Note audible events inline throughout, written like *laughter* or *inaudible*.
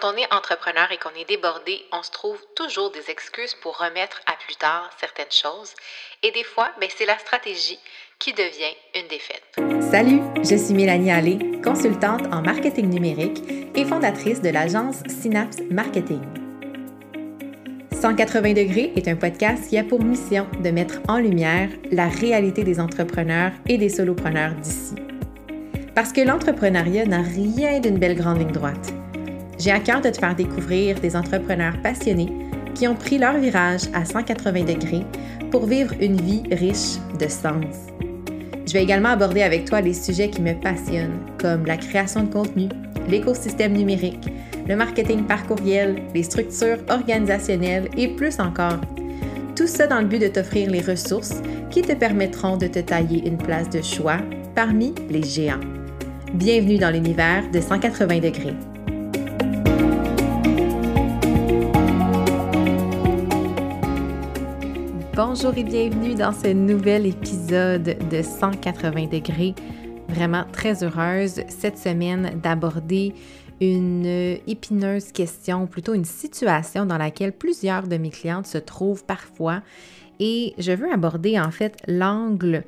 Quand on est entrepreneur et qu'on est débordé, on se trouve toujours des excuses pour remettre à plus tard certaines choses. Et des fois, ben, c'est la stratégie qui devient une défaite. Salut, je suis Mélanie Allé, consultante en marketing numérique et fondatrice de l'agence Synapse Marketing. 180 degrés est un podcast qui a pour mission de mettre en lumière la réalité des entrepreneurs et des solopreneurs d'ici. Parce que l'entrepreneuriat n'a rien d'une belle grande ligne droite. J'ai à cœur de te faire découvrir des entrepreneurs passionnés qui ont pris leur virage à 180 degrés pour vivre une vie riche de sens. Je vais également aborder avec toi les sujets qui me passionnent, comme la création de contenu, l'écosystème numérique, le marketing par courriel, les structures organisationnelles et plus encore. Tout ça dans le but de t'offrir les ressources qui te permettront de te tailler une place de choix parmi les géants. Bienvenue dans l'univers de 180 degrés. Bonjour et bienvenue dans ce nouvel épisode de 180 degrés. Vraiment très heureuse cette semaine d'aborder une épineuse question, plutôt une situation dans laquelle plusieurs de mes clientes se trouvent parfois. Et je veux aborder en fait l'angle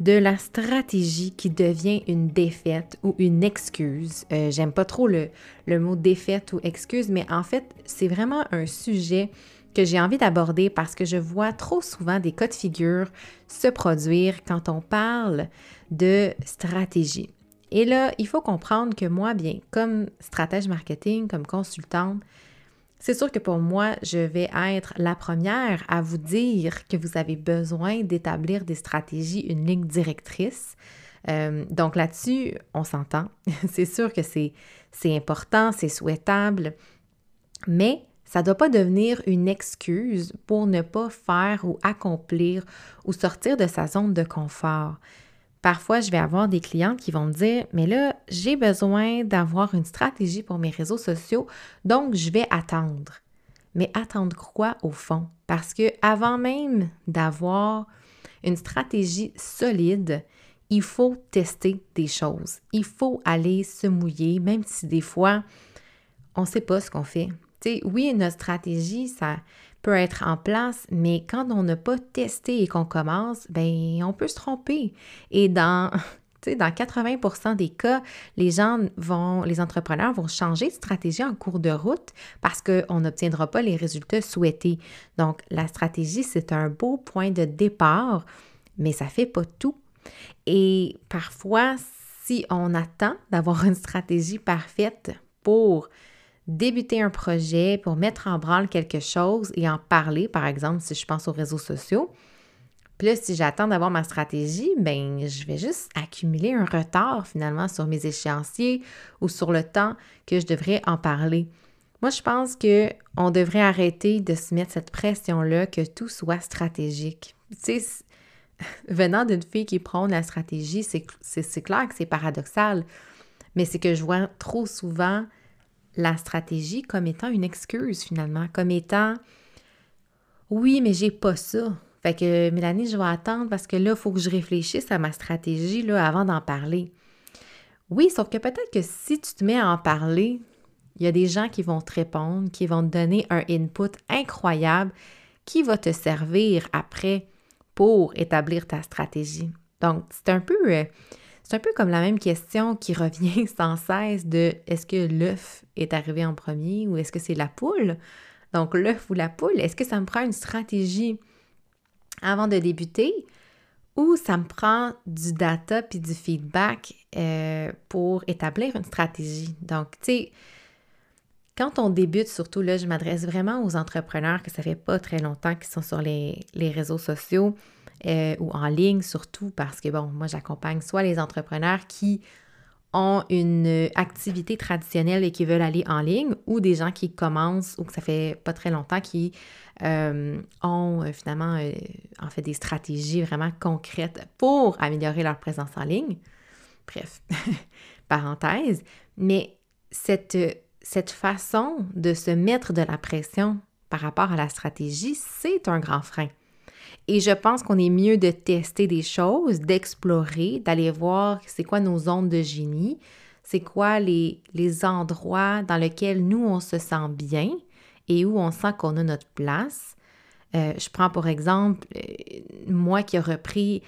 de la stratégie qui devient une défaite ou une excuse. Euh, j'aime pas trop le, le mot défaite ou excuse, mais en fait, c'est vraiment un sujet que j'ai envie d'aborder parce que je vois trop souvent des cas de figure se produire quand on parle de stratégie. Et là, il faut comprendre que moi, bien, comme stratège marketing, comme consultante, c'est sûr que pour moi, je vais être la première à vous dire que vous avez besoin d'établir des stratégies, une ligne directrice. Euh, donc là-dessus, on s'entend. *laughs* c'est sûr que c'est important, c'est souhaitable, mais ça ne doit pas devenir une excuse pour ne pas faire ou accomplir ou sortir de sa zone de confort. Parfois, je vais avoir des clients qui vont me dire, mais là, j'ai besoin d'avoir une stratégie pour mes réseaux sociaux, donc je vais attendre. Mais attendre quoi au fond? Parce que avant même d'avoir une stratégie solide, il faut tester des choses. Il faut aller se mouiller, même si des fois, on ne sait pas ce qu'on fait oui, notre stratégie, ça peut être en place, mais quand on n'a pas testé et qu'on commence, ben on peut se tromper. Et dans *laughs* dans 80% des cas, les gens vont, les entrepreneurs vont changer de stratégie en cours de route parce qu'on n'obtiendra pas les résultats souhaités. Donc, la stratégie, c'est un beau point de départ, mais ça ne fait pas tout. Et parfois, si on attend d'avoir *laughs* une stratégie parfaite pour débuter un projet, pour mettre en branle quelque chose et en parler, par exemple, si je pense aux réseaux sociaux. Puis là, si j'attends d'avoir ma stratégie, ben je vais juste accumuler un retard finalement sur mes échéanciers ou sur le temps que je devrais en parler. Moi, je pense que on devrait arrêter de se mettre cette pression-là que tout soit stratégique. Tu sais, *laughs* venant d'une fille qui prône la stratégie, c'est clair que c'est paradoxal, mais c'est que je vois trop souvent la stratégie comme étant une excuse finalement, comme étant oui, mais j'ai pas ça. Fait que Mélanie, je vais attendre parce que là, il faut que je réfléchisse à ma stratégie là, avant d'en parler. Oui, sauf que peut-être que si tu te mets à en parler, il y a des gens qui vont te répondre, qui vont te donner un input incroyable qui va te servir après pour établir ta stratégie. Donc, c'est un peu euh, c'est un peu comme la même question qui revient *laughs* sans cesse de est-ce que l'œuf est arrivé en premier ou est-ce que c'est la poule? Donc l'œuf ou la poule, est-ce que ça me prend une stratégie avant de débuter ou ça me prend du data puis du feedback euh, pour établir une stratégie? Donc, tu sais, quand on débute, surtout là, je m'adresse vraiment aux entrepreneurs que ça fait pas très longtemps qu'ils sont sur les, les réseaux sociaux. Euh, ou en ligne surtout parce que, bon, moi j'accompagne soit les entrepreneurs qui ont une activité traditionnelle et qui veulent aller en ligne ou des gens qui commencent ou que ça fait pas très longtemps qui euh, ont euh, finalement en fait des stratégies vraiment concrètes pour améliorer leur présence en ligne. Bref, *laughs* parenthèse, mais cette, cette façon de se mettre de la pression par rapport à la stratégie, c'est un grand frein. Et je pense qu'on est mieux de tester des choses, d'explorer, d'aller voir c'est quoi nos zones de génie, c'est quoi les, les endroits dans lesquels nous, on se sent bien et où on sent qu'on a notre place. Euh, je prends pour exemple, euh, moi qui ai repris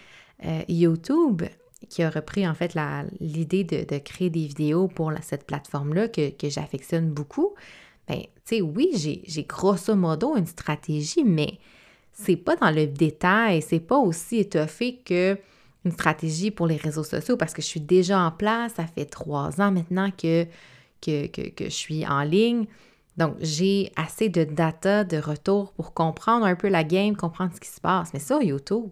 euh, YouTube, qui a repris en fait l'idée de, créer des vidéos pour cette plateforme-là que, que j'affectionne beaucoup. Ben, tu sais, oui, j'ai grosso modo une stratégie, mais c'est pas dans le détail, c'est pas aussi étoffé que une stratégie pour les réseaux sociaux parce que je suis déjà en place, ça fait trois ans maintenant que, je suis en ligne. Donc, j'ai assez de data, de retour pour comprendre un peu la game, comprendre ce qui se passe. Mais ça, YouTube,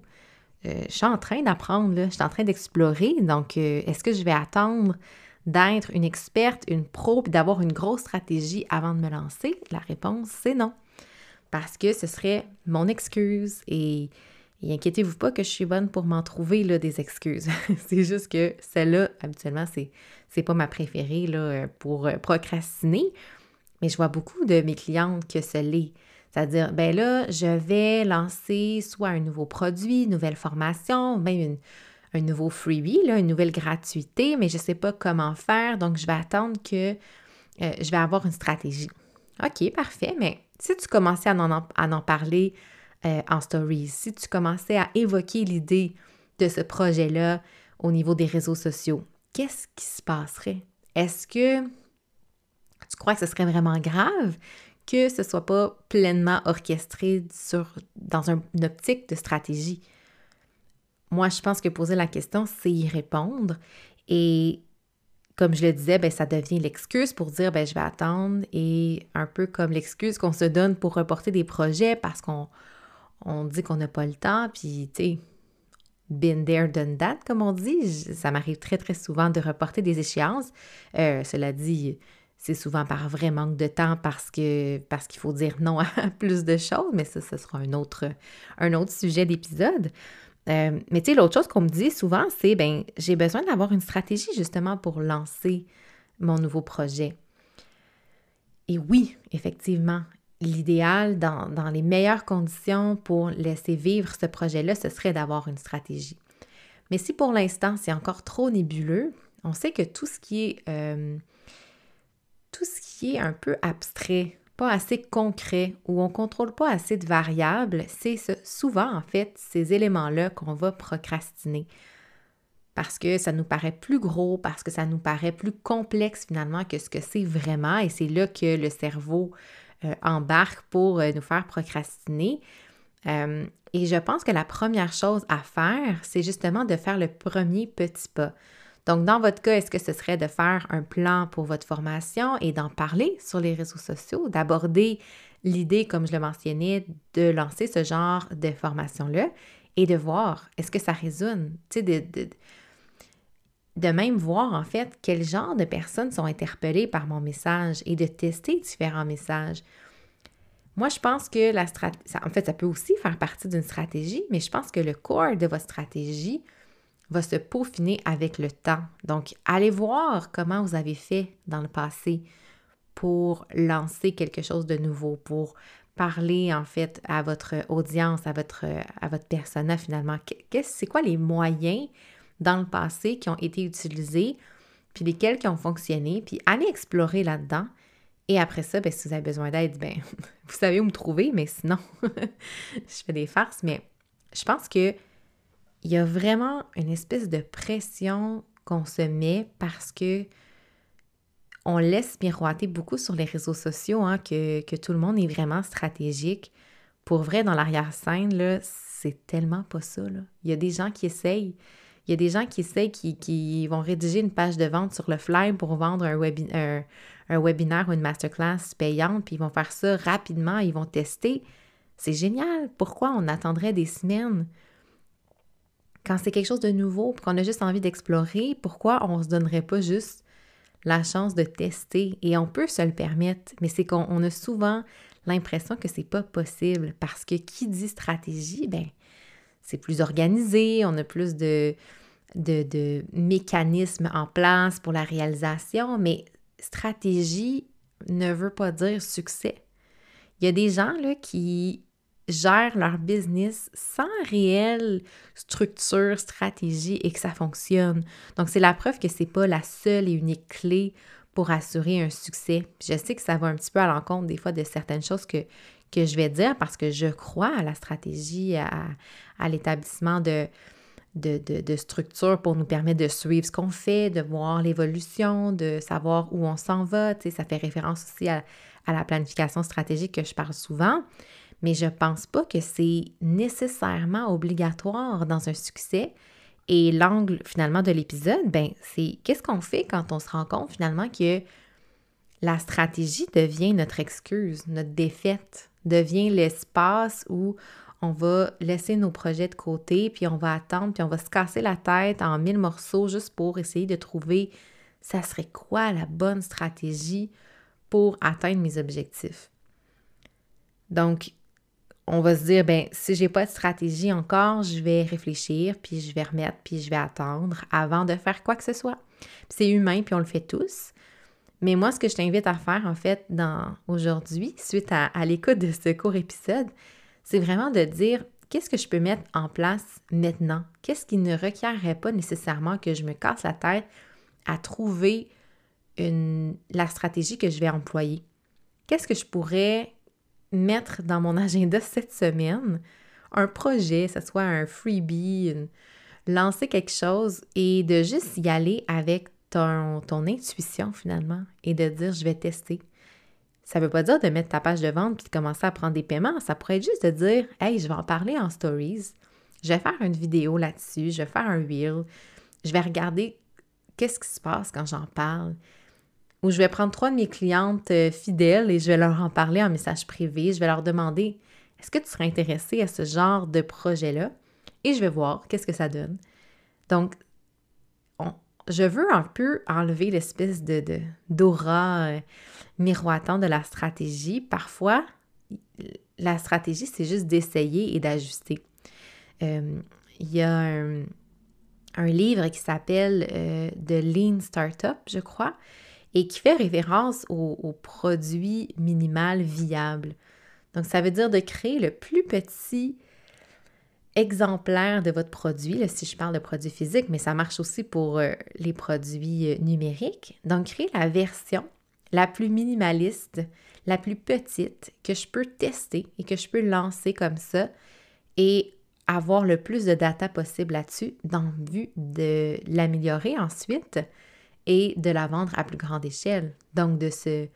euh, je suis en train d'apprendre, je suis en train d'explorer. Donc, euh, est-ce que je vais attendre d'être une experte, une pro, puis d'avoir une grosse stratégie avant de me lancer? La réponse, c'est non. Parce que ce serait mon excuse et inquiétez-vous pas que je suis bonne pour m'en trouver là, des excuses. *laughs* c'est juste que celle-là, habituellement, c'est, c'est pas ma préférée là, euh, pour euh, procrastiner. Mais je vois beaucoup de mes clientes que ce l'est. C'est-à-dire, ben là, je vais lancer soit un nouveau produit, une nouvelle formation, même un nouveau freebie, là, une nouvelle gratuité, mais je ne sais pas comment faire, donc je vais attendre que euh, je vais avoir une stratégie. OK, parfait, mais si tu commençais à en, parler euh, en stories, si tu commençais à évoquer l'idée de ce projet-là au niveau des réseaux sociaux, qu'est-ce qui se passerait? Est-ce que tu crois que ce serait vraiment grave que ce ne soit pas pleinement orchestré dans une optique de stratégie? Moi, je pense que poser la question, c'est y répondre. Et comme je le disais, ben, ça devient l'excuse pour dire ben, je vais attendre et un peu comme l'excuse qu'on se donne pour reporter des projets parce qu'on on dit qu'on n'a pas le temps, puis tu sais, been there, done that, comme on dit. Ça m'arrive très, très souvent de reporter des échéances. Euh, cela dit, c'est souvent par vrai manque de temps parce que parce qu'il faut dire non *laughs* à plus de choses, mais ça, ce sera un autre sujet d'épisode. Euh, mais tu sais, l'autre chose qu'on me dit souvent, c'est ben j'ai besoin d'avoir une stratégie justement pour lancer mon nouveau projet. Et oui, effectivement, l'idéal, dans, les meilleures conditions pour laisser vivre ce projet-là, ce serait d'avoir une stratégie. Mais si pour l'instant c'est encore trop nébuleux, on sait que tout ce qui est euh, tout ce qui est un peu abstrait, pas assez concret, ou on contrôle pas assez de variables, c'est souvent en fait ces éléments-là qu'on va procrastiner. Parce que ça nous paraît plus gros, parce que ça nous paraît plus complexe finalement que ce que c'est vraiment, et c'est là que le cerveau euh, embarque pour euh, nous faire procrastiner. Euh, et je pense que la première chose à faire, c'est justement de faire le premier petit pas. Donc, dans votre cas, est-ce que ce serait de faire un plan pour votre formation et d'en parler sur les réseaux sociaux, d'aborder l'idée, comme je le mentionnais, de lancer ce genre de formation-là et de voir est-ce que ça résonne, tu sais, de, de même voir en fait quel genre de personnes sont interpellées par mon message et de tester différents messages. Moi, je pense que la stratégie, en fait, ça peut aussi faire partie d'une stratégie, mais je pense que le corps de votre stratégie va se peaufiner avec le temps. Donc, allez voir comment vous avez fait dans le passé pour lancer quelque chose de nouveau, pour parler en fait à votre audience, à votre, à votre persona finalement. C'est quoi les moyens dans le passé qui ont été utilisés, puis lesquels qui ont fonctionné, puis allez explorer là-dedans. Et après ça, ben, si vous avez besoin d'aide, ben, *laughs* vous savez où me trouver, mais sinon, *laughs* je fais des farces. Mais je pense que il y a vraiment une espèce de pression qu'on se met parce que on laisse miroiter beaucoup sur les réseaux sociaux hein, que, tout le monde est vraiment stratégique. Pour vrai, dans l'arrière-scène, c'est tellement pas ça. Il y a des gens qui essayent, il y a des gens qui essayent, qui, vont rédiger une page de vente sur le fly pour vendre un, un, webinaire ou une masterclass payante, puis ils vont faire ça rapidement, ils vont tester. C'est génial. Pourquoi on attendrait des semaines? Quand c'est quelque chose de nouveau, qu'on a juste envie d'explorer, pourquoi on ne se donnerait pas juste la chance de tester? Et on peut se le permettre, mais c'est qu'on a souvent l'impression que c'est pas possible parce que qui dit stratégie, ben c'est plus organisé, on a plus de, mécanismes en place pour la réalisation, mais stratégie ne veut pas dire succès. Il y a des gens qui gèrent leur business sans réelle structure, stratégie et que ça fonctionne. Donc, c'est la preuve que c'est pas la seule et unique clé pour assurer un succès. Je sais que ça va un petit peu à l'encontre des fois de certaines choses que, que je vais dire parce que je crois à la stratégie, à, à l'établissement de, de, de, structure pour nous permettre de suivre ce qu'on fait, de voir l'évolution, de savoir où on s'en va. Tu sais, ça fait référence aussi à, à la planification stratégique que je parle souvent mais je ne pense pas que c'est nécessairement obligatoire dans un succès. Et l'angle finalement de l'épisode, ben, c'est qu'est-ce qu'on fait quand on se rend compte finalement que la stratégie devient notre excuse, notre défaite, devient l'espace où on va laisser nos projets de côté, puis on va attendre, puis on va se casser la tête en mille morceaux juste pour essayer de trouver ça serait quoi la bonne stratégie pour atteindre mes objectifs. Donc, on va se dire, ben si j'ai pas de stratégie encore, je vais réfléchir, puis je vais remettre, puis je vais attendre avant de faire quoi que ce soit. C'est humain, puis on le fait tous. Mais moi, ce que je t'invite à faire, en fait, dans aujourd'hui, suite à, l'écoute de ce court épisode, c'est vraiment de dire qu'est-ce que je peux mettre en place maintenant? Qu'est-ce qui ne requerrait pas nécessairement que je me casse la tête à trouver la stratégie que je vais employer? Qu'est-ce que je pourrais mettre dans mon agenda cette semaine un projet, que ce soit un freebie, lancer quelque chose et de juste y aller avec ton, intuition finalement et de dire je vais tester. Ça ne veut pas dire de mettre ta page de vente et de commencer à prendre des paiements. Ça pourrait être juste de dire Hey, je vais en parler en stories. Je vais faire une vidéo là-dessus. Je vais faire un reel. Je vais regarder qu'est-ce qui se passe quand j'en parle où je vais prendre trois de mes clientes euh, fidèles et je vais leur en parler en message privé. Je vais leur demander est-ce que tu serais intéressé à ce genre de projet-là? Et je vais voir qu'est-ce que ça donne. Donc, je veux un peu enlever l'espèce de, d'aura euh, miroitant de la stratégie. Parfois, la stratégie, c'est juste d'essayer et d'ajuster. Euh, il y a un, livre qui s'appelle The Lean Startup, je crois, et qui fait référence au, produit minimal viable. Donc, ça veut dire de créer le plus petit exemplaire de votre produit, là, si je parle de produits physiques, mais ça marche aussi pour euh, les produits euh, numériques. Donc, créer la version la plus minimaliste, la plus petite que je peux tester et que je peux lancer comme ça et avoir le plus de data possible là-dessus dans le but de l'améliorer ensuite et de la vendre à plus grande échelle. Donc, de, se,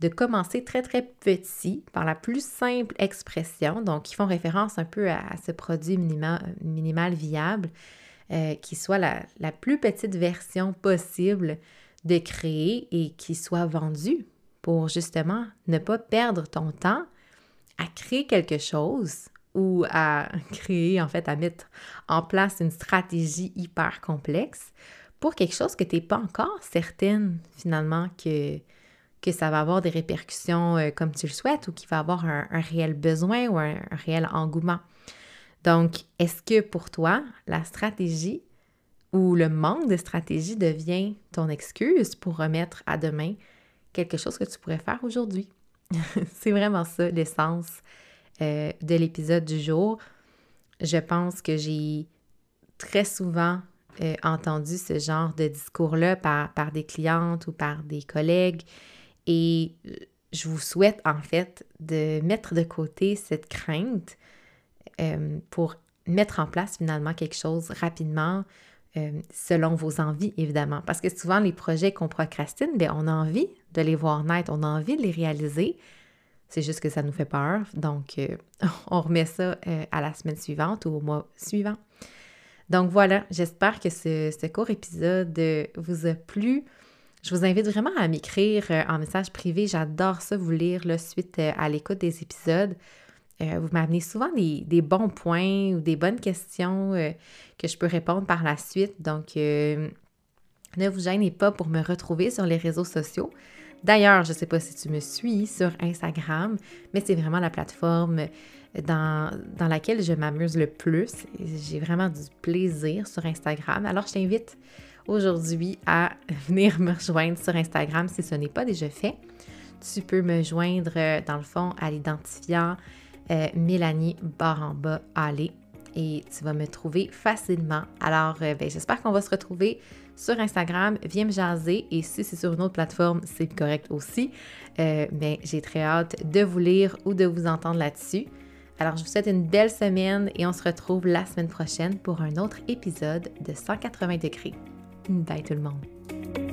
de commencer très, très petit par la plus simple expression. Donc, ils font référence un peu à, ce produit minimal, minimal viable, euh, qui soit la, la, plus petite version possible de créer et qui soit vendue pour justement ne pas perdre ton temps à créer quelque chose ou à *laughs* créer, en fait, à mettre en place une stratégie hyper complexe pour quelque chose que tu n'es pas encore certaine finalement que, ça va avoir des répercussions euh, comme tu le souhaites ou qu'il va avoir un, réel besoin ou un, réel engouement. Donc, est-ce que pour toi, la stratégie ou le manque de stratégie devient ton excuse pour remettre à demain quelque chose que tu pourrais faire aujourd'hui? *laughs* C'est vraiment ça l'essence euh, de l'épisode du jour. Je pense que j'ai très souvent euh, entendu ce genre de discours-là par, par des clientes ou par des collègues. Et euh, je vous souhaite en fait de mettre de côté cette crainte euh, pour mettre en place finalement quelque chose rapidement selon vos envies, évidemment. Parce que souvent, les projets qu'on procrastine, bien, on a envie de les voir naître, on a envie de les réaliser. C'est juste que ça nous fait peur. Donc, *laughs* on remet ça à la semaine suivante ou au mois suivant. Donc voilà, j'espère que ce, court épisode euh, vous a plu. Je vous invite vraiment à m'écrire euh, en message privé. J'adore ça, vous lire la suite euh, à l'écoute des épisodes. vous m'amenez souvent des, bons points ou des bonnes questions que je peux répondre par la suite. Donc, ne vous gênez pas pour me retrouver sur les réseaux sociaux. D'ailleurs, je ne sais pas si tu me suis sur Instagram, mais c'est vraiment la plateforme dans, laquelle je m'amuse le plus. J'ai vraiment du plaisir sur Instagram. Alors, je t'invite aujourd'hui à *laughs* venir me rejoindre sur Instagram si ce n'est pas déjà fait. Tu peux me joindre, dans le fond, à l'identifiant euh, Mélanie Baramba Allé et tu vas me trouver facilement. Alors, euh, ben, j'espère qu'on va se retrouver sur Instagram. Viens me jaser et si c'est sur une autre plateforme, c'est correct aussi. Euh, mais j'ai très hâte de vous lire ou de vous entendre là-dessus. Alors, je vous souhaite une belle semaine et on se retrouve la semaine prochaine pour un autre épisode de 180 degrés. Bye tout le monde!